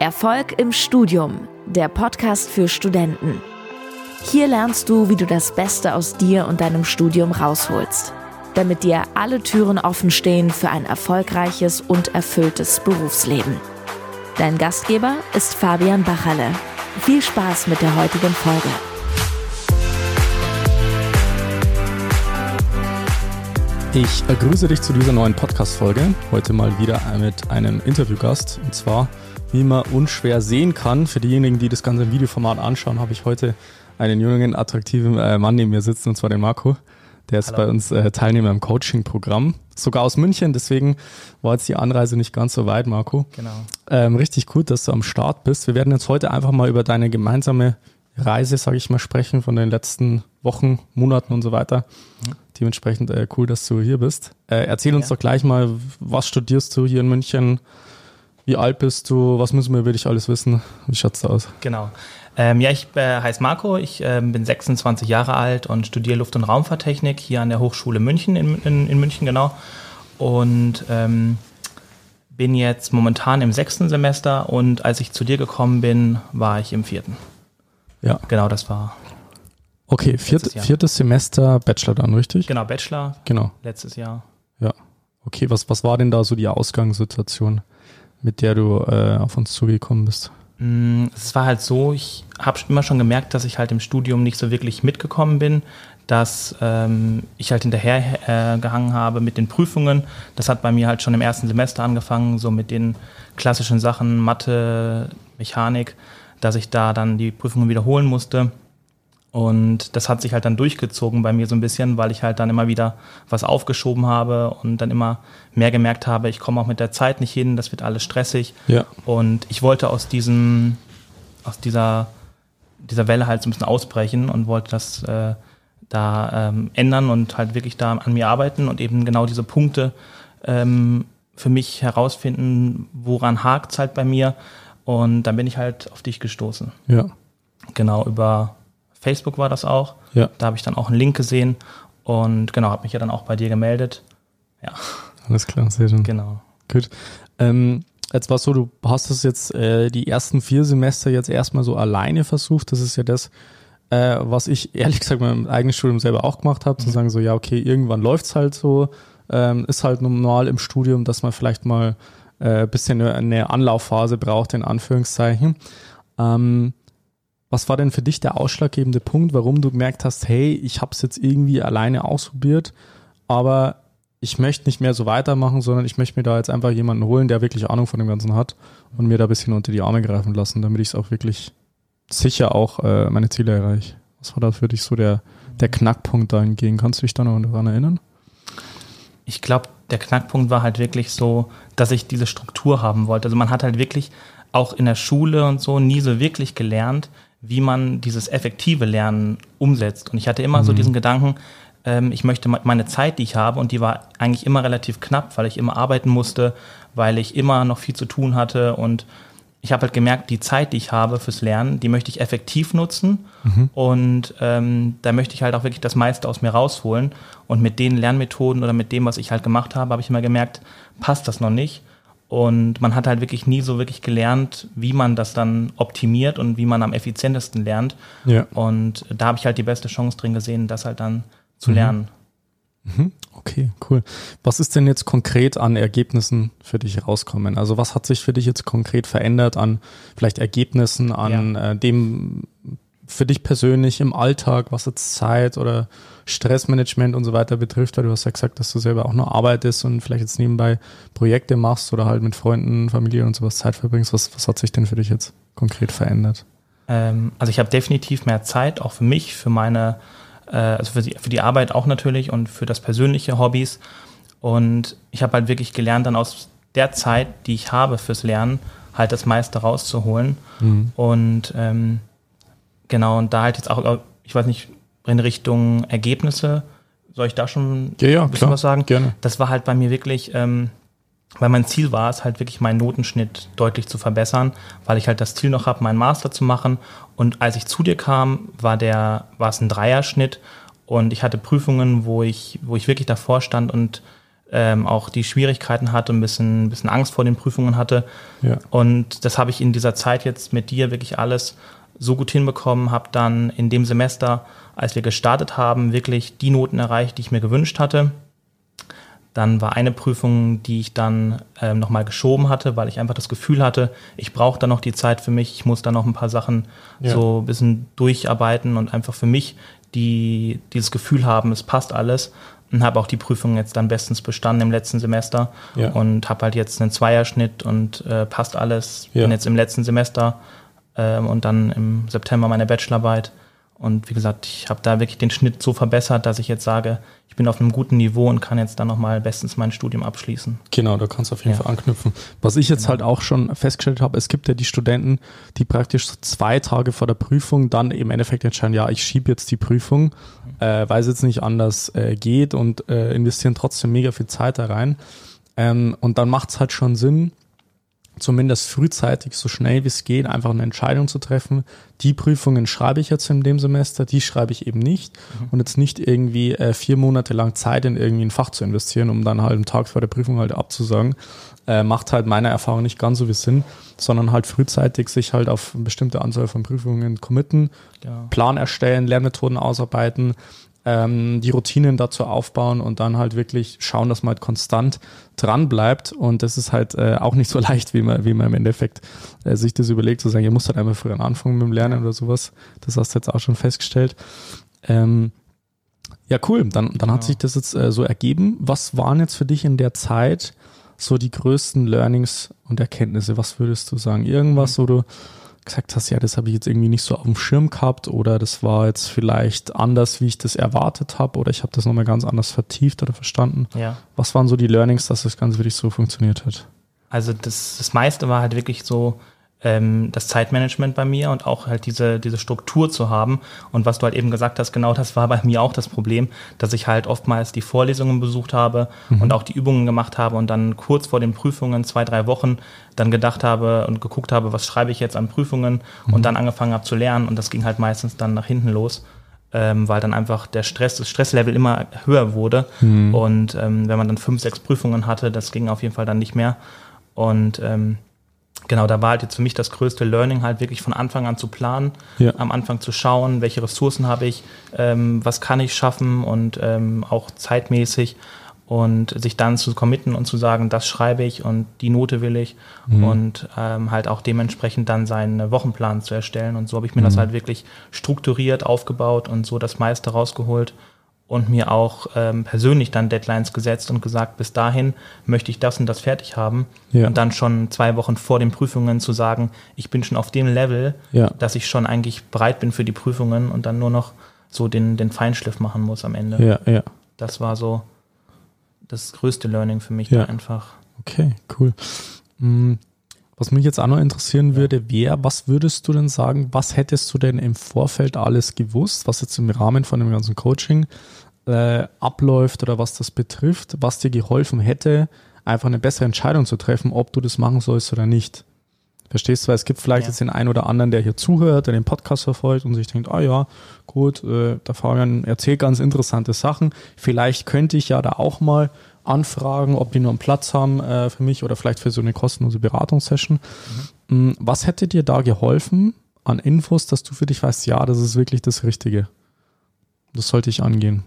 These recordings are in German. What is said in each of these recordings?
Erfolg im Studium, der Podcast für Studenten. Hier lernst du, wie du das Beste aus dir und deinem Studium rausholst, damit dir alle Türen offen stehen für ein erfolgreiches und erfülltes Berufsleben. Dein Gastgeber ist Fabian Bachalle. Viel Spaß mit der heutigen Folge. Ich grüße dich zu dieser neuen Podcast-Folge. Heute mal wieder mit einem Interviewgast. Und zwar, wie man unschwer sehen kann, für diejenigen, die das Ganze im Videoformat anschauen, habe ich heute einen jungen, attraktiven äh, Mann neben mir sitzen, und zwar den Marco. Der ist Hallo. bei uns äh, Teilnehmer im Coaching-Programm, sogar aus München. Deswegen war jetzt die Anreise nicht ganz so weit, Marco. Genau. Ähm, richtig gut, dass du am Start bist. Wir werden jetzt heute einfach mal über deine gemeinsame Reise, sage ich mal, sprechen von den letzten Wochen, Monaten und so weiter. Mhm. Dementsprechend äh, cool, dass du hier bist. Äh, erzähl uns ja. doch gleich mal, was studierst du hier in München? Wie alt bist du? Was müssen wir über dich alles wissen? Wie schaut's da aus? Genau. Ähm, ja, ich äh, heiße Marco, ich äh, bin 26 Jahre alt und studiere Luft- und Raumfahrttechnik hier an der Hochschule München, in, in, in München genau. Und ähm, bin jetzt momentan im sechsten Semester und als ich zu dir gekommen bin, war ich im vierten. Ja. Genau, das war Okay, viert, viertes Semester Bachelor dann, richtig? Genau, Bachelor. Genau. Letztes Jahr. Ja. Okay, was, was war denn da so die Ausgangssituation, mit der du äh, auf uns zugekommen bist? Mm, es war halt so, ich habe immer schon gemerkt, dass ich halt im Studium nicht so wirklich mitgekommen bin, dass ähm, ich halt hinterher äh, gehangen habe mit den Prüfungen. Das hat bei mir halt schon im ersten Semester angefangen, so mit den klassischen Sachen Mathe, Mechanik, dass ich da dann die Prüfungen wiederholen musste. Und das hat sich halt dann durchgezogen bei mir so ein bisschen, weil ich halt dann immer wieder was aufgeschoben habe und dann immer mehr gemerkt habe, ich komme auch mit der Zeit nicht hin, das wird alles stressig. Ja. Und ich wollte aus diesem, aus dieser, dieser Welle halt so ein bisschen ausbrechen und wollte das äh, da ähm, ändern und halt wirklich da an mir arbeiten und eben genau diese Punkte ähm, für mich herausfinden, woran hakt es halt bei mir. Und dann bin ich halt auf dich gestoßen. Ja. Genau, über Facebook war das auch. Ja. Da habe ich dann auch einen Link gesehen und genau, habe mich ja dann auch bei dir gemeldet. Ja. Alles klar, sehr schön. Genau. Gut. Ähm, jetzt war es so, du hast es jetzt äh, die ersten vier Semester jetzt erstmal so alleine versucht. Das ist ja das, äh, was ich ehrlich gesagt meinem eigenen Studium selber auch gemacht habe, mhm. zu sagen so, ja, okay, irgendwann läuft es halt so. Ähm, ist halt normal im Studium, dass man vielleicht mal äh, bisschen eine, eine Anlaufphase braucht, in Anführungszeichen. Ähm, was war denn für dich der ausschlaggebende Punkt, warum du gemerkt hast, hey, ich habe es jetzt irgendwie alleine ausprobiert, aber ich möchte nicht mehr so weitermachen, sondern ich möchte mir da jetzt einfach jemanden holen, der wirklich Ahnung von dem Ganzen hat und mir da ein bisschen unter die Arme greifen lassen, damit ich es auch wirklich sicher auch äh, meine Ziele erreiche. Was war da für dich so der, der Knackpunkt dahingegen? Kannst du dich da noch daran erinnern? Ich glaube, der Knackpunkt war halt wirklich so, dass ich diese Struktur haben wollte. Also man hat halt wirklich auch in der Schule und so nie so wirklich gelernt, wie man dieses effektive Lernen umsetzt. Und ich hatte immer mhm. so diesen Gedanken, ähm, ich möchte meine Zeit, die ich habe, und die war eigentlich immer relativ knapp, weil ich immer arbeiten musste, weil ich immer noch viel zu tun hatte und ich habe halt gemerkt, die Zeit, die ich habe fürs Lernen, die möchte ich effektiv nutzen mhm. und ähm, da möchte ich halt auch wirklich das meiste aus mir rausholen. Und mit den Lernmethoden oder mit dem, was ich halt gemacht habe, habe ich immer gemerkt, passt das noch nicht. Und man hat halt wirklich nie so wirklich gelernt, wie man das dann optimiert und wie man am effizientesten lernt. Ja. Und da habe ich halt die beste Chance drin gesehen, das halt dann zu mhm. lernen. Mhm. Okay, cool. Was ist denn jetzt konkret an Ergebnissen für dich rauskommen? Also was hat sich für dich jetzt konkret verändert an vielleicht Ergebnissen, an ja. äh, dem für dich persönlich im Alltag, was jetzt Zeit oder Stressmanagement und so weiter betrifft, weil du hast ja gesagt, dass du selber auch noch arbeitest und vielleicht jetzt nebenbei Projekte machst oder halt mit Freunden, Familie und sowas Zeit verbringst. Was, was hat sich denn für dich jetzt konkret verändert? Ähm, also ich habe definitiv mehr Zeit, auch für mich, für meine, äh, also für die, für die Arbeit auch natürlich und für das persönliche Hobbys. Und ich habe halt wirklich gelernt, dann aus der Zeit, die ich habe fürs Lernen, halt das meiste rauszuholen. Mhm. Und ähm, genau, und da halt jetzt auch, ich weiß nicht, in Richtung Ergebnisse. Soll ich da schon ja, ja, ein bisschen klar, was sagen? Gerne. Das war halt bei mir wirklich, ähm, weil mein Ziel war es halt wirklich meinen Notenschnitt deutlich zu verbessern, weil ich halt das Ziel noch habe, meinen Master zu machen. Und als ich zu dir kam, war der, war es ein Dreierschnitt und ich hatte Prüfungen, wo ich, wo ich wirklich davor stand und ähm, auch die Schwierigkeiten hatte, ein bisschen, ein bisschen Angst vor den Prüfungen hatte. Ja. Und das habe ich in dieser Zeit jetzt mit dir wirklich alles so gut hinbekommen, habe dann in dem Semester, als wir gestartet haben, wirklich die Noten erreicht, die ich mir gewünscht hatte. Dann war eine Prüfung, die ich dann ähm, nochmal geschoben hatte, weil ich einfach das Gefühl hatte, ich brauche da noch die Zeit für mich, ich muss da noch ein paar Sachen Ja. so ein bisschen durcharbeiten und einfach für mich die, dieses Gefühl haben, es passt alles. Und habe auch die Prüfung jetzt dann bestens bestanden im letzten Semester Ja. und habe halt jetzt einen Zweierschnitt und äh, passt alles. Ja. Bin jetzt im letzten Semester ähm, und dann im September meine Bachelorarbeit. Und wie gesagt, ich habe da wirklich den Schnitt so verbessert, dass ich jetzt sage, ich bin auf einem guten Niveau und kann jetzt dann nochmal bestens mein Studium abschließen. Genau, da kannst du auf jeden Ja. Fall anknüpfen. Was ich jetzt halt auch schon festgestellt habe, es gibt ja die Studenten, die praktisch zwei Tage vor der Prüfung dann im Endeffekt entscheiden, ja, ich schiebe jetzt die Prüfung, äh, weil es jetzt nicht anders äh, geht und äh, investieren trotzdem mega viel Zeit da rein. Ähm, und dann macht es halt schon Sinn, zumindest frühzeitig, so schnell wie es geht, einfach eine Entscheidung zu treffen. Die Prüfungen schreibe ich jetzt in dem Semester, die schreibe ich eben nicht. Und jetzt nicht irgendwie äh, vier Monate lang Zeit in irgendwie ein Fach zu investieren, um dann halt einen Tag vor der Prüfung halt abzusagen. Äh, macht halt meiner Erfahrung nicht ganz so viel Sinn, sondern halt frühzeitig sich halt auf eine bestimmte Anzahl von Prüfungen committen, Ja. Plan erstellen, Lernmethoden ausarbeiten, ähm, die Routinen dazu aufbauen und dann halt wirklich schauen, dass man halt konstant dran bleibt. Und das ist halt äh, auch nicht so leicht, wie man, wie man im Endeffekt äh, sich das überlegt, zu sagen, ihr müsst halt einfach früher anfangen mit dem Lernen oder sowas. Das hast du jetzt auch schon festgestellt. Ähm, ja, cool. Dann, dann hat Ja. sich das jetzt äh, so ergeben. Was waren jetzt für dich in der Zeit so die größten Learnings und Erkenntnisse? Was würdest du sagen? Irgendwas, wo du gesagt hast, ja, das habe ich jetzt irgendwie nicht so auf dem Schirm gehabt oder das war jetzt vielleicht anders, wie ich das erwartet habe oder ich habe das nochmal ganz anders vertieft oder verstanden. Ja. Was waren so die Learnings, dass das Ganze wirklich so funktioniert hat? Also das, das meiste war halt wirklich so ähm, das Zeitmanagement bei mir und auch halt diese, diese Struktur zu haben. Und was du halt eben gesagt hast, genau das war bei mir auch das Problem, dass ich halt oftmals die Vorlesungen besucht habe und auch die Übungen gemacht habe und dann kurz vor den Prüfungen, zwei, drei Wochen, dann gedacht habe und geguckt habe, was schreibe ich jetzt an Prüfungen und dann angefangen habe zu lernen und das ging halt meistens dann nach hinten los. Ähm, weil dann einfach der Stress, das Stresslevel immer höher wurde. Und ähm, wenn man dann fünf, sechs Prüfungen hatte, das ging auf jeden Fall dann nicht mehr. Und ähm, genau, da war halt jetzt für mich das größte Learning, halt wirklich von Anfang an zu planen, Ja. am Anfang zu schauen, welche Ressourcen habe ich, ähm, was kann ich schaffen und ähm, auch zeitmäßig und sich dann zu committen und zu sagen, das schreibe ich und die Note will ich und ähm, halt auch dementsprechend dann seinen Wochenplan zu erstellen. Und so habe ich mir das halt wirklich strukturiert aufgebaut und so das meiste rausgeholt und mir auch ähm, persönlich dann Deadlines gesetzt und gesagt, bis dahin möchte ich das und das fertig haben. Ja. Und dann schon zwei Wochen vor den Prüfungen zu sagen, ich bin schon auf dem Level, Ja. dass ich schon eigentlich bereit bin für die Prüfungen und dann nur noch so den, den Feinschliff machen muss am Ende. Ja, ja. Das war so das größte Learning für mich Ja. da einfach. Okay, cool. Mm, Was mich jetzt auch noch interessieren würde, wäre, was würdest du denn sagen, was hättest du denn im Vorfeld alles gewusst, was jetzt im Rahmen von dem ganzen Coaching äh, abläuft oder was das betrifft, was dir geholfen hätte, einfach eine bessere Entscheidung zu treffen, ob du das machen sollst oder nicht? Verstehst du, weil es gibt vielleicht Ja. jetzt den einen oder anderen, der hier zuhört, der den Podcast verfolgt und sich denkt, ah ja, gut, äh, der Fabian erzählt ganz interessante Sachen. Vielleicht könnte ich ja da auch mal anfragen, ob die nur einen Platz haben äh, für mich oder vielleicht für so eine kostenlose Beratungssession. Mm, Was hätte dir da geholfen an Infos, dass du für dich weißt, ja, das ist wirklich das Richtige? Das sollte ich angehen.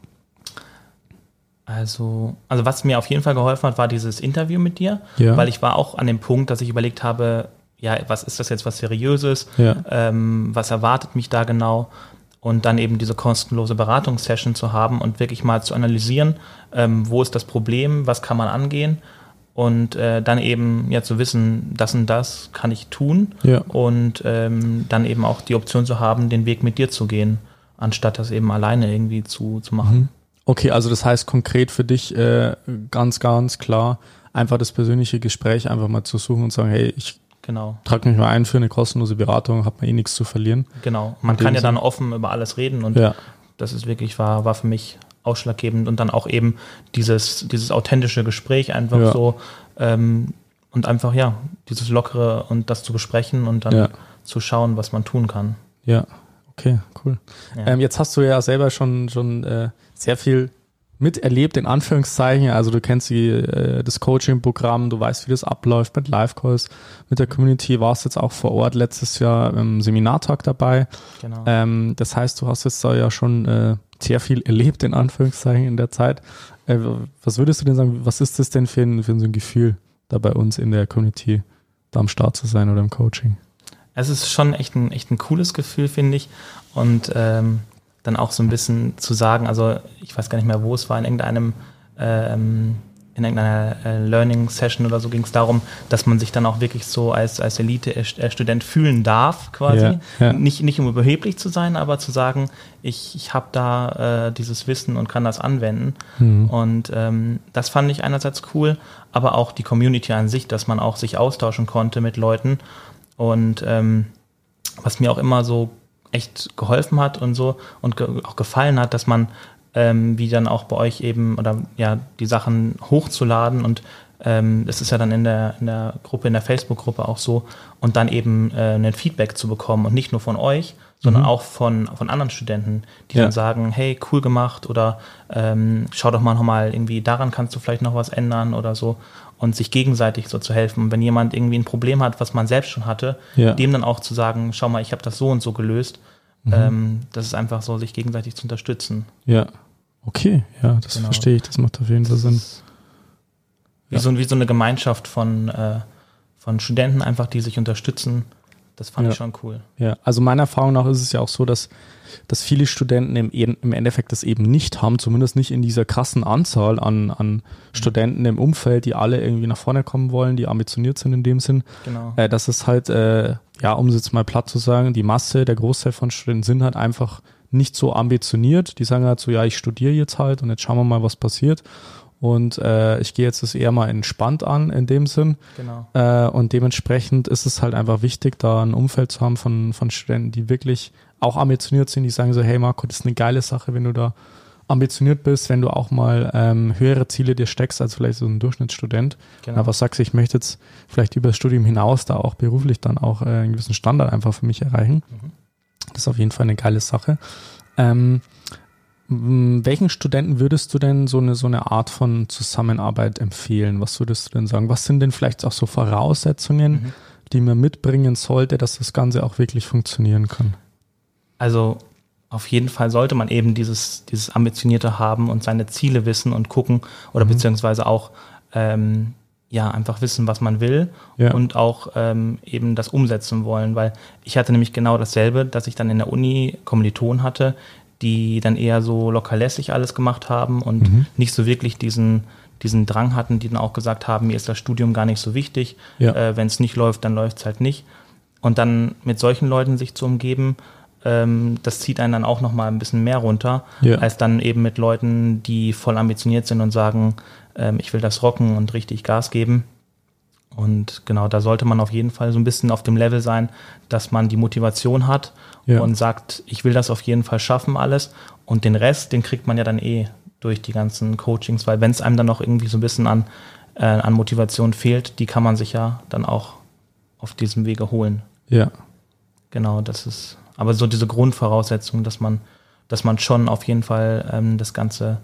Also, also was mir auf jeden Fall geholfen hat, war dieses Interview mit dir, Ja. weil ich war auch an dem Punkt, dass ich überlegt habe, ja, was ist das jetzt was Seriöses? Ja. Ähm, was erwartet mich da genau? Und dann eben diese kostenlose Beratungssession zu haben und wirklich mal zu analysieren, ähm, wo ist das Problem, was kann man angehen und äh, dann eben ja zu wissen, das und das kann ich tun Ja. und ähm, dann eben auch die Option zu haben, den Weg mit dir zu gehen, anstatt das eben alleine irgendwie zu, zu machen. Okay, also das heißt konkret für dich äh, ganz, ganz klar, einfach das persönliche Gespräch einfach mal zu suchen und sagen, hey, ich Genau. trage mich mal ein für eine kostenlose Beratung, habe mir eh nichts zu verlieren. Genau. Man kann ja dann Sinn. offen über alles reden und Ja. das ist wirklich, war, war für mich ausschlaggebend und dann auch eben dieses, dieses authentische Gespräch einfach Ja. so ähm, und einfach, ja, dieses Lockere und das zu besprechen und dann Ja. zu schauen, was man tun kann. Ja, okay, cool. Ja. Ähm, jetzt hast du ja selber schon, schon äh, sehr viel miterlebt, in Anführungszeichen. Also du kennst die, äh, das Coaching-Programm, du weißt, wie das abläuft mit Live-Calls, mit der Community, warst jetzt auch vor Ort letztes Jahr im Seminartag dabei. Genau. Ähm, das heißt, du hast jetzt da ja schon äh, sehr viel erlebt, in Anführungszeichen, in der Zeit. Äh, was würdest du denn sagen, was ist das denn für ein, für so ein Gefühl, da bei uns in der Community da am Start zu sein oder im Coaching? Es ist schon echt ein, echt ein cooles Gefühl, finde ich. Und ähm, dann auch so ein bisschen zu sagen, also ich weiß gar nicht mehr, wo es war, in irgendeinem ähm, in irgendeiner äh, Learning Session oder so ging es darum, dass man sich dann auch wirklich so als, als Elite-Student fühlen darf, quasi. Ja, ja. Nicht, nicht um überheblich zu sein, aber zu sagen, ich, ich habe da äh, dieses Wissen und kann das anwenden. Mhm. Und ähm, das fand ich einerseits cool, aber auch die Community an sich, dass man auch sich austauschen konnte mit Leuten. Und ähm, was mir auch immer so echt geholfen hat und so und ge auch gefallen hat, dass man ähm, wie dann auch bei euch eben oder ja die Sachen hochzuladen und ähm, das ist ja dann in der, in der Gruppe, in der Facebook-Gruppe auch so und dann eben äh, ein Feedback zu bekommen und nicht nur von euch, sondern mhm. auch von, von anderen Studenten, die ja. dann sagen, hey, cool gemacht oder ähm, schau doch mal nochmal irgendwie, daran kannst du vielleicht noch was ändern oder so und sich gegenseitig so zu helfen. Und wenn jemand irgendwie ein Problem hat, was man selbst schon hatte, ja. dem dann auch zu sagen, schau mal, ich habe das so und so gelöst. Mhm. Ähm, das ist einfach so, sich gegenseitig zu unterstützen. Ja, okay, ja, das genau. verstehe ich, das macht auf jeden Fall Sinn. Wie, ja. so, wie so eine Gemeinschaft von, äh, von Studenten einfach, die sich unterstützen. Das fand ja. ich schon cool. Ja, also meiner Erfahrung nach ist es ja auch so, dass dass viele Studenten im, im Endeffekt das eben nicht haben, zumindest nicht in dieser krassen Anzahl an, an Studenten im Umfeld, die alle irgendwie nach vorne kommen wollen, die ambitioniert sind in dem Sinn. Genau. Äh, das ist halt, äh, ja, um es jetzt mal platt zu sagen, die Masse, der Großteil von Studenten sind halt einfach nicht so ambitioniert. Die sagen halt so, ja, ich studiere jetzt halt und jetzt schauen wir mal, was passiert. Und äh, ich gehe jetzt das eher mal entspannt an in dem Sinn. Genau. Äh, und dementsprechend ist es halt einfach wichtig, da ein Umfeld zu haben von, von Studenten, die wirklich auch ambitioniert sind, die sagen so, hey Marco, das ist eine geile Sache, wenn du da ambitioniert bist, wenn du auch mal ähm, höhere Ziele dir steckst als vielleicht so ein Durchschnittsstudent. Genau. Aber sagst, ich möchte jetzt vielleicht über das Studium hinaus da auch beruflich dann auch äh, einen gewissen Standard einfach für mich erreichen. Mhm. Das ist auf jeden Fall eine geile Sache. Ähm, welchen Studenten würdest du denn so eine, so eine Art von Zusammenarbeit empfehlen? Was würdest du denn sagen? Was sind denn vielleicht auch so Voraussetzungen, mhm. die man mitbringen sollte, dass das Ganze auch wirklich funktionieren kann? Also auf jeden Fall sollte man eben dieses, dieses Ambitionierte haben und seine Ziele wissen und gucken oder mhm. beziehungsweise auch ähm, ja einfach wissen, was man will ja. und auch ähm, eben das umsetzen wollen, weil ich hatte nämlich genau dasselbe, dass ich dann in der Uni Kommilitonen hatte, die dann eher so lockerlässig alles gemacht haben und mhm. nicht so wirklich diesen diesen Drang hatten, die dann auch gesagt haben, mir ist das Studium gar nicht so wichtig, ja. äh, wenn es nicht läuft, dann läuft es halt nicht. Und dann mit solchen Leuten sich zu umgeben, ähm, das zieht einen dann auch nochmal ein bisschen mehr runter, ja. als dann eben mit Leuten, die voll ambitioniert sind und sagen, ähm, ich will das rocken und richtig Gas geben. Und genau, da sollte man auf jeden Fall so ein bisschen auf dem Level sein, dass man die Motivation hat ja. und sagt, ich will das auf jeden Fall schaffen alles. Und den Rest, den kriegt man ja dann eh durch die ganzen Coachings, weil wenn es einem dann noch irgendwie so ein bisschen an, äh, an Motivation fehlt, die kann man sich ja dann auch auf diesem Wege holen. Ja. Genau, das ist aber so diese Grundvoraussetzung, dass man, dass man schon auf jeden Fall ähm, das Ganze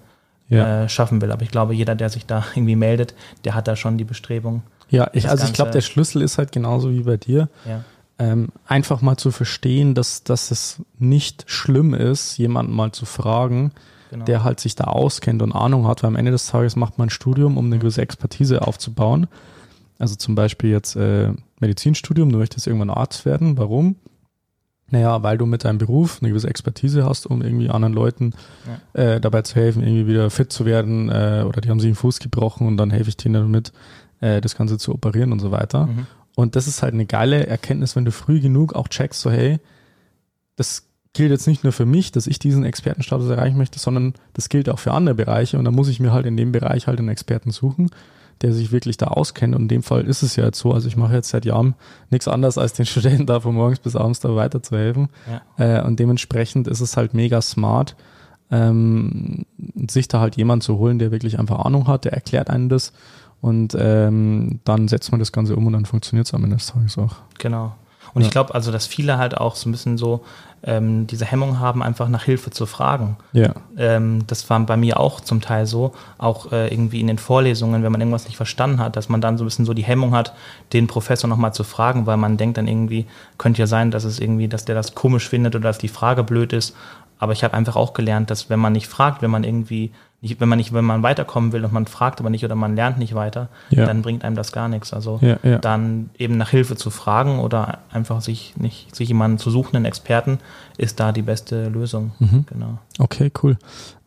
ja. äh, schaffen will. Aber ich glaube, jeder, der sich da irgendwie meldet, der hat da schon die Bestrebung. Ja, ich, also ich glaube, der Schlüssel ist halt genauso wie bei dir. Ja. Ähm, einfach mal zu verstehen, dass, dass es nicht schlimm ist, jemanden mal zu fragen, genau. der halt sich da auskennt und Ahnung hat, weil am Ende des Tages macht man ein Studium, um eine gewisse Expertise aufzubauen. Also zum Beispiel jetzt äh, Medizinstudium, du möchtest irgendwann Arzt werden. Warum? Naja, weil du mit deinem Beruf eine gewisse Expertise hast, um irgendwie anderen Leuten ja. äh, dabei zu helfen, irgendwie wieder fit zu werden äh, oder die haben sich den Fuß gebrochen und dann helfe ich denen damit, äh, das Ganze zu operieren und so weiter. Mhm. Und das ist halt eine geile Erkenntnis, wenn du früh genug auch checkst, so hey, das gilt jetzt nicht nur für mich, dass ich diesen Expertenstatus erreichen möchte, sondern das gilt auch für andere Bereiche und dann muss ich mir halt in dem Bereich halt einen Experten suchen der sich wirklich da auskennt. Und in dem Fall ist es ja jetzt so. Also ich mache jetzt seit Jahren nichts anderes, als den Studenten da von morgens bis abends da weiterzuhelfen. Ja. Äh, und dementsprechend ist es halt mega smart, ähm, sich da halt jemand zu holen, der wirklich einfach Ahnung hat, der erklärt einen das. Und ähm, dann setzt man das Ganze um und dann funktioniert es am Ende des Tages auch. Genau. Und ja. ich glaube also, dass viele halt auch so ein bisschen so ähm, diese Hemmung haben, einfach nach Hilfe zu fragen. Ja. Ähm, das war bei mir auch zum Teil so, auch äh, irgendwie in den Vorlesungen, wenn man irgendwas nicht verstanden hat, dass man dann so ein bisschen so die Hemmung hat, den Professor nochmal zu fragen, weil man denkt dann irgendwie, könnte ja sein, dass es irgendwie, dass der das komisch findet oder dass die Frage blöd ist. Aber ich habe einfach auch gelernt, dass wenn man nicht fragt, wenn man irgendwie nicht, wenn man nicht, wenn man weiterkommen will und man fragt aber nicht oder man lernt nicht weiter, ja. dann bringt einem das gar nichts. Also ja, ja. dann eben nach Hilfe zu fragen oder einfach sich nicht, sich jemanden zu suchen, einen Experten, ist da die beste Lösung. Mhm. Genau. Okay, cool.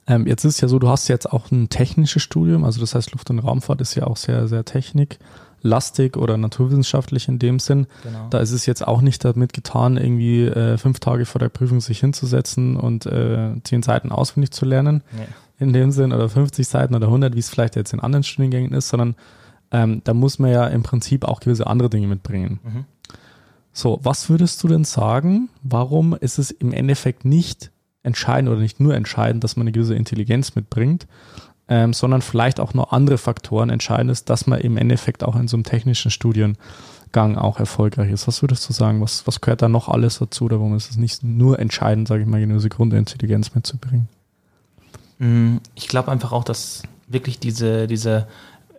Ähm, jetzt ist ja so, du hast jetzt auch ein technisches Studium, also das heißt Luft- und Raumfahrt ist ja auch sehr, sehr techniklastig oder naturwissenschaftlich in dem Sinn. Genau. Da ist es jetzt auch nicht damit getan, irgendwie äh, fünf Tage vor der Prüfung sich hinzusetzen und äh, zehn Seiten auswendig zu lernen. Nee in dem Sinn oder 50 Seiten oder 100, wie es vielleicht jetzt in anderen Studiengängen ist, sondern ähm, da muss man ja im Prinzip auch gewisse andere Dinge mitbringen. Mhm. So, was würdest du denn sagen, warum ist es im Endeffekt nicht entscheidend oder nicht nur entscheidend, dass man eine gewisse Intelligenz mitbringt, ähm, sondern vielleicht auch noch andere Faktoren entscheidend ist, dass man im Endeffekt auch in so einem technischen Studiengang auch erfolgreich ist. Was würdest du sagen, was, was gehört da noch alles dazu oder warum ist es nicht nur entscheidend, sage ich mal, eine gewisse Grundintelligenz mitzubringen? Mm, ich glaube einfach auch, dass wirklich diese, diese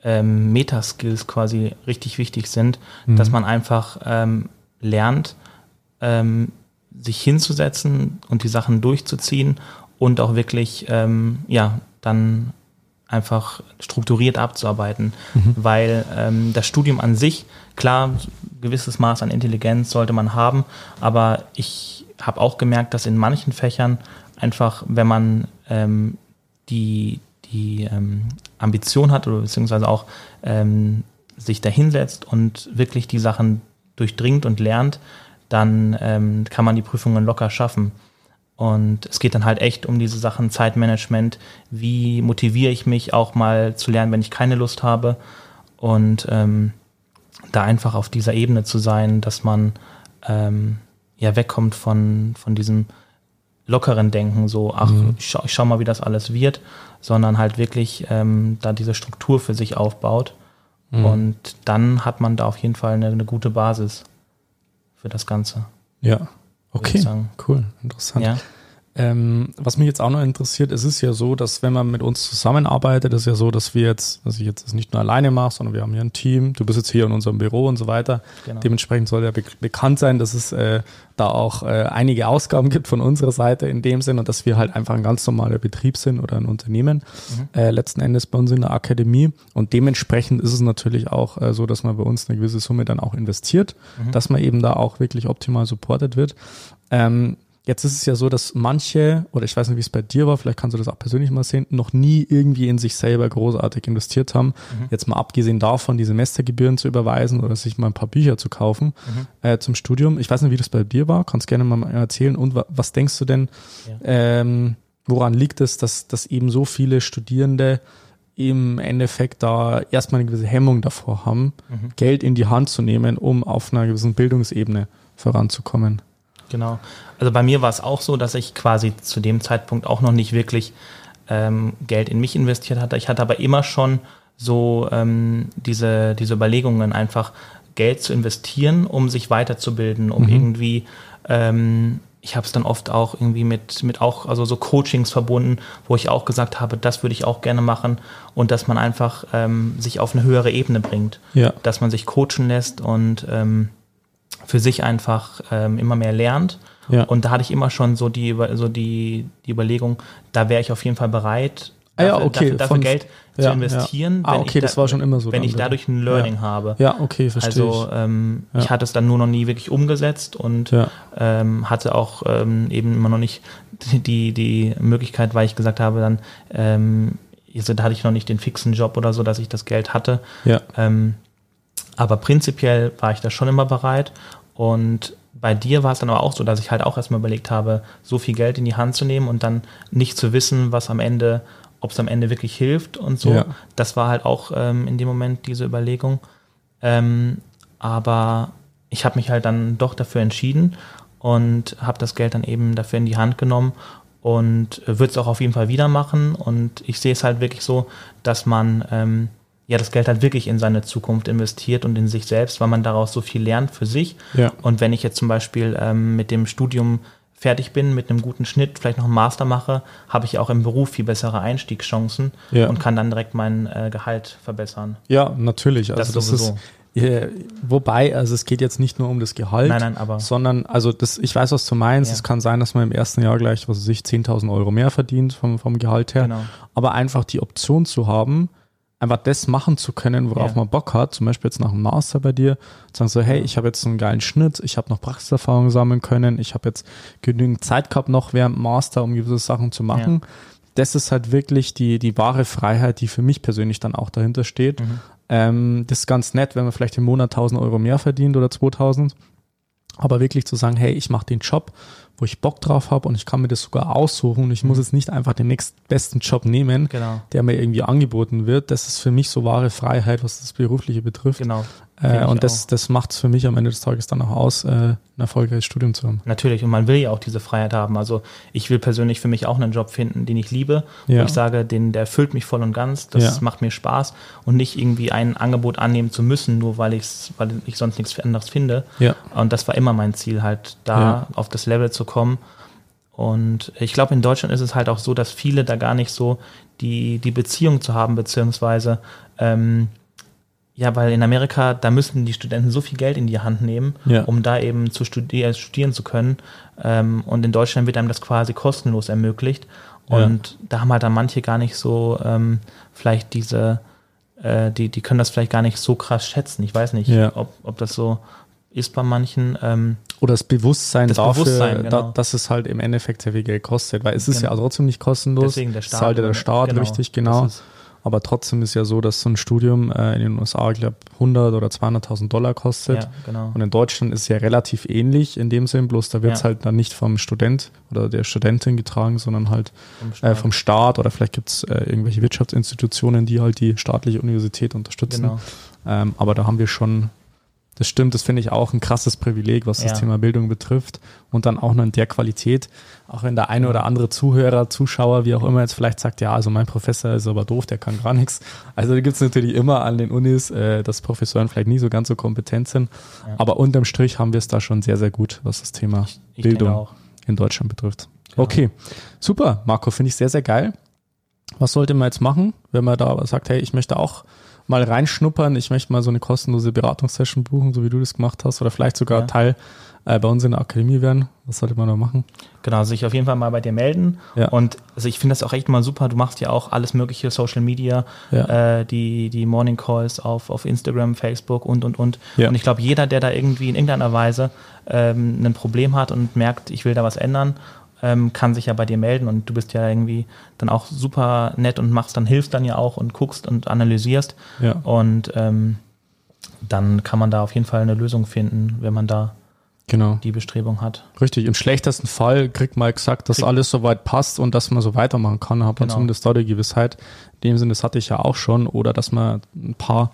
ähm, Metaskills quasi richtig wichtig sind, mhm. dass man einfach ähm, lernt, ähm, sich hinzusetzen und die Sachen durchzuziehen und auch wirklich, ähm, ja, dann einfach strukturiert abzuarbeiten, mhm. weil ähm, das Studium an sich, klar, gewisses Maß an Intelligenz sollte man haben, aber ich habe auch gemerkt, dass in manchen Fächern einfach, wenn man ähm, die, die ähm, Ambition hat oder beziehungsweise auch ähm, sich dahinsetzt und wirklich die Sachen durchdringt und lernt, dann ähm, kann man die Prüfungen locker schaffen. Und es geht dann halt echt um diese Sachen Zeitmanagement. Wie motiviere ich mich auch mal zu lernen, wenn ich keine Lust habe? Und ähm, da einfach auf dieser Ebene zu sein, dass man ähm, ja wegkommt von, von diesem lockeren Denken, so, ach, mhm. ich, schau, ich schau mal, wie das alles wird, sondern halt wirklich ähm, da diese Struktur für sich aufbaut. Mhm. Und dann hat man da auf jeden Fall eine, eine gute Basis für das Ganze. Ja, okay, cool, interessant. Ja. Ähm, was mich jetzt auch noch interessiert, es ist ja so, dass wenn man mit uns zusammenarbeitet, ist ja so, dass wir jetzt, dass ich jetzt das nicht nur alleine mache, sondern wir haben hier ein Team. Du bist jetzt hier in unserem Büro und so weiter. Genau. Dementsprechend soll ja be bekannt sein, dass es äh, da auch äh, einige Ausgaben gibt von unserer Seite in dem Sinn und dass wir halt einfach ein ganz normaler Betrieb sind oder ein Unternehmen. Mhm. Äh, letzten Endes bei uns in der Akademie. Und dementsprechend ist es natürlich auch äh, so, dass man bei uns eine gewisse Summe dann auch investiert, mhm. dass man eben da auch wirklich optimal supportet wird. Ähm, Jetzt ist es ja so, dass manche, oder ich weiß nicht, wie es bei dir war, vielleicht kannst du das auch persönlich mal sehen, noch nie irgendwie in sich selber großartig investiert haben. Mhm. Jetzt mal abgesehen davon, die Semestergebühren zu überweisen oder sich mal ein paar Bücher zu kaufen mhm. äh, zum Studium. Ich weiß nicht, wie das bei dir war, kannst gerne mal erzählen. Und was denkst du denn, ja. ähm, woran liegt es, dass, dass eben so viele Studierende im Endeffekt da erstmal eine gewisse Hemmung davor haben, mhm. Geld in die Hand zu nehmen, um auf einer gewissen Bildungsebene voranzukommen? Genau. Also bei mir war es auch so, dass ich quasi zu dem Zeitpunkt auch noch nicht wirklich ähm, Geld in mich investiert hatte. Ich hatte aber immer schon so ähm, diese, diese Überlegungen, einfach Geld zu investieren, um sich weiterzubilden, um mhm. irgendwie, ähm, ich habe es dann oft auch irgendwie mit, mit auch, also so Coachings verbunden, wo ich auch gesagt habe, das würde ich auch gerne machen und dass man einfach ähm, sich auf eine höhere Ebene bringt. Ja. Dass man sich coachen lässt und ähm, für sich einfach ähm, immer mehr lernt. Ja. Und da hatte ich immer schon so die, so die, die Überlegung, da wäre ich auf jeden Fall bereit, ah, ja, okay. dafür, dafür Von, Geld ja, zu investieren. Ah, okay, das da, war schon immer so. Wenn ich dadurch ein Learning habe. Ja, okay, verstehe Also ähm, ich hatte es dann nur noch nie wirklich umgesetzt und ähm, hatte auch ähm, eben immer noch nicht die, die Möglichkeit, weil ich gesagt habe, dann ähm, also da hatte ich noch nicht den fixen Job oder so, dass ich das Geld hatte. Ja. Ähm, aber prinzipiell war ich da schon immer bereit. Und bei dir war es dann aber auch so, dass ich halt auch erstmal überlegt habe, so viel Geld in die Hand zu nehmen und dann nicht zu wissen, was am Ende, ob es am Ende wirklich hilft und so. Ja. Das war halt auch ähm, in dem Moment diese Überlegung. Ähm, aber ich habe mich halt dann doch dafür entschieden und habe das Geld dann eben dafür in die Hand genommen und würde es auch auf jeden Fall wieder machen. Und ich sehe es halt wirklich so, dass man ähm, ja, das Geld halt wirklich in seine Zukunft investiert und in sich selbst, weil man daraus so viel lernt für sich. Ja. Und wenn ich jetzt zum Beispiel ähm, mit dem Studium fertig bin, mit einem guten Schnitt, vielleicht noch einen Master mache, habe ich auch im Beruf viel bessere Einstiegschancen Ja. und kann dann direkt mein äh, Gehalt verbessern. Ja, natürlich. Also das, sowieso. ist, ja, wobei, also es geht jetzt nicht nur um das Gehalt, Nein, nein, aber- sondern, also das, ich weiß, was du meinst. Ja. Es kann sein, dass man im ersten Jahr gleich, was weiß ich, 10.000 Euro mehr verdient vom, vom Gehalt her. Genau. Aber einfach die Option zu haben, einfach das machen zu können, worauf Ja. man Bock hat, zum Beispiel jetzt nach dem Master bei dir, zu sagen so, hey, ich habe jetzt einen geilen Schnitt, ich habe noch Praxiserfahrung sammeln können, ich habe jetzt genügend Zeit gehabt noch während Master, um gewisse Sachen zu machen. Das ist halt wirklich die, die wahre Freiheit, die für mich persönlich dann auch dahinter steht. Mhm. Ähm, das ist ganz nett, wenn man vielleicht im Monat 1000 Euro mehr verdient oder 2000. Aber wirklich zu sagen, hey, ich mache den Job, wo ich Bock drauf habe und ich kann mir das sogar aussuchen und ich muss jetzt nicht einfach den nächstbesten Job nehmen, Mhm. Genau. der mir irgendwie angeboten wird. Das ist für mich so wahre Freiheit, was das Berufliche betrifft. Genau. Äh, und das, auch. das macht es für mich am Ende des Tages dann auch aus, äh, ein erfolgreiches Studium zu haben. Natürlich, und man will ja auch diese Freiheit haben. Also ich will persönlich für mich auch einen Job finden, den ich liebe, Ja. wo ich sage, den, der erfüllt mich voll und ganz, das Ja. macht mir Spaß und nicht irgendwie ein Angebot annehmen zu müssen, nur weil, ich's, weil ich sonst nichts anderes finde. Ja. Und das war immer mein Ziel, halt da auf das Level zu kommen. Und ich glaube, in Deutschland ist es halt auch so, dass viele da gar nicht so die, die Beziehung zu haben, beziehungsweise ähm, ja, weil in Amerika, da müssen die Studenten so viel Geld in die Hand nehmen, Ja. um da eben zu studieren, studieren zu können. Ähm, und in Deutschland wird einem das quasi kostenlos ermöglicht. Ja. Und da haben halt dann manche gar nicht so ähm, vielleicht diese, äh, die, die können das vielleicht gar nicht so krass schätzen. Ich weiß nicht, Ja. ob, ob das so ist bei manchen. Ähm, Oder das Bewusstsein Das dafür, Bewusstsein, genau. da, dass es halt im Endeffekt sehr viel Geld kostet, weil es ist Genau. ja trotzdem nicht kostenlos. Deswegen der Staat, zahlt ja der? Staat, Genau, richtig, genau. das ist- Aber trotzdem ist ja so, dass so ein Studium äh, in den USA, ich glaube, 100 oder 200.000 Dollar kostet. ja, genau. Und in Deutschland ist es ja relativ ähnlich in dem Sinn, bloß da wird es Ja. halt dann nicht vom Student oder der Studentin getragen, sondern halt Vom äh, Staat. vom Staat oder vielleicht gibt es äh, irgendwelche Wirtschaftsinstitutionen, die halt die staatliche Universität unterstützen. Genau. Ähm, aber da haben wir schon, das stimmt, das finde ich auch ein krasses Privileg, was das Ja. Thema Bildung betrifft. Und dann auch noch in der Qualität, auch wenn der eine oder andere Zuhörer, Zuschauer, wie auch immer jetzt vielleicht sagt, ja, also mein Professor ist aber doof, der kann gar nichts. Also da gibt es natürlich immer an den Unis, äh, dass Professoren vielleicht nie so ganz so kompetent sind. Ja. Aber unterm Strich haben wir es da schon sehr, sehr gut, was das Thema Ich Bildung denke auch. in Deutschland betrifft. Genau. Okay, super, Marco, finde ich sehr, sehr geil. Was sollte man jetzt machen, wenn man da sagt, hey, ich möchte auch mal reinschnuppern, ich möchte mal so eine kostenlose Beratungssession buchen, so wie du das gemacht hast, oder vielleicht sogar Ja. Teil äh, bei uns in der Akademie werden. Was sollte man da machen? Genau, sich auf jeden Fall mal bei dir melden. Ja. Und also ich finde das auch echt mal super. Du machst ja auch alles mögliche Social Media, Ja. äh, die, die Morning Calls auf, auf Instagram, Facebook und und und. Und ich glaube, jeder, der da irgendwie in irgendeiner Weise ähm, ein Problem hat und merkt, ich will da was ändern, ähm, kann sich ja bei dir melden und du bist ja irgendwie dann auch super nett und machst dann, hilfst dann ja auch und guckst und analysierst. Ja. Und ähm, dann kann man da auf jeden Fall eine Lösung finden, wenn man da Genau. die Bestrebung hat. Richtig. Im schlechtesten Fall kriegt man gesagt, dass Krieg- alles soweit passt und dass man so weitermachen kann. Hat man Genau. zumindest da die Gewissheit. In dem Sinne, das hatte ich ja auch schon. Oder dass man ein paar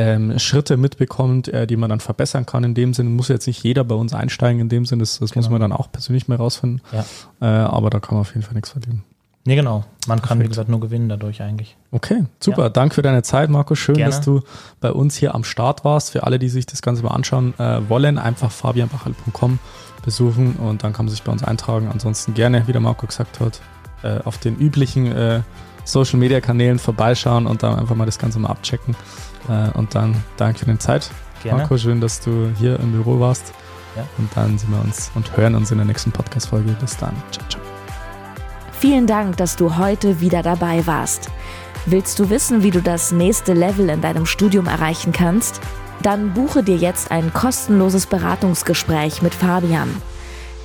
ähm, Schritte mitbekommt, äh, die man dann verbessern kann. In dem Sinne muss jetzt nicht jeder bei uns einsteigen. In dem Sinne, das, das muss Genau. man dann auch persönlich mal rausfinden. Ja. Äh, aber da kann man auf jeden Fall nichts verlieren. Nee, genau. Man kann, wie Perfekt. gesagt, nur gewinnen dadurch eigentlich. Okay, super. Ja. Danke für deine Zeit, Marco. Schön, Gerne. dass du bei uns hier am Start warst. Für alle, die sich das Ganze mal anschauen äh, wollen, einfach fabianbachel.com besuchen und dann kann man sich bei uns eintragen. Ansonsten gerne, wie der Marco gesagt hat, äh, auf den üblichen äh, Social Media Kanälen vorbeischauen und dann einfach mal das Ganze mal abchecken. Äh, und dann danke für deine Zeit. Gerne. Marco, schön, dass du hier im Büro warst. Ja. Und dann sehen wir uns und hören uns in der nächsten Podcast-Folge. Bis dann. Ciao, ciao. Vielen Dank, dass du heute wieder dabei warst. Willst du wissen, wie du das nächste Level in deinem Studium erreichen kannst? Dann buche dir jetzt ein kostenloses Beratungsgespräch mit Fabian.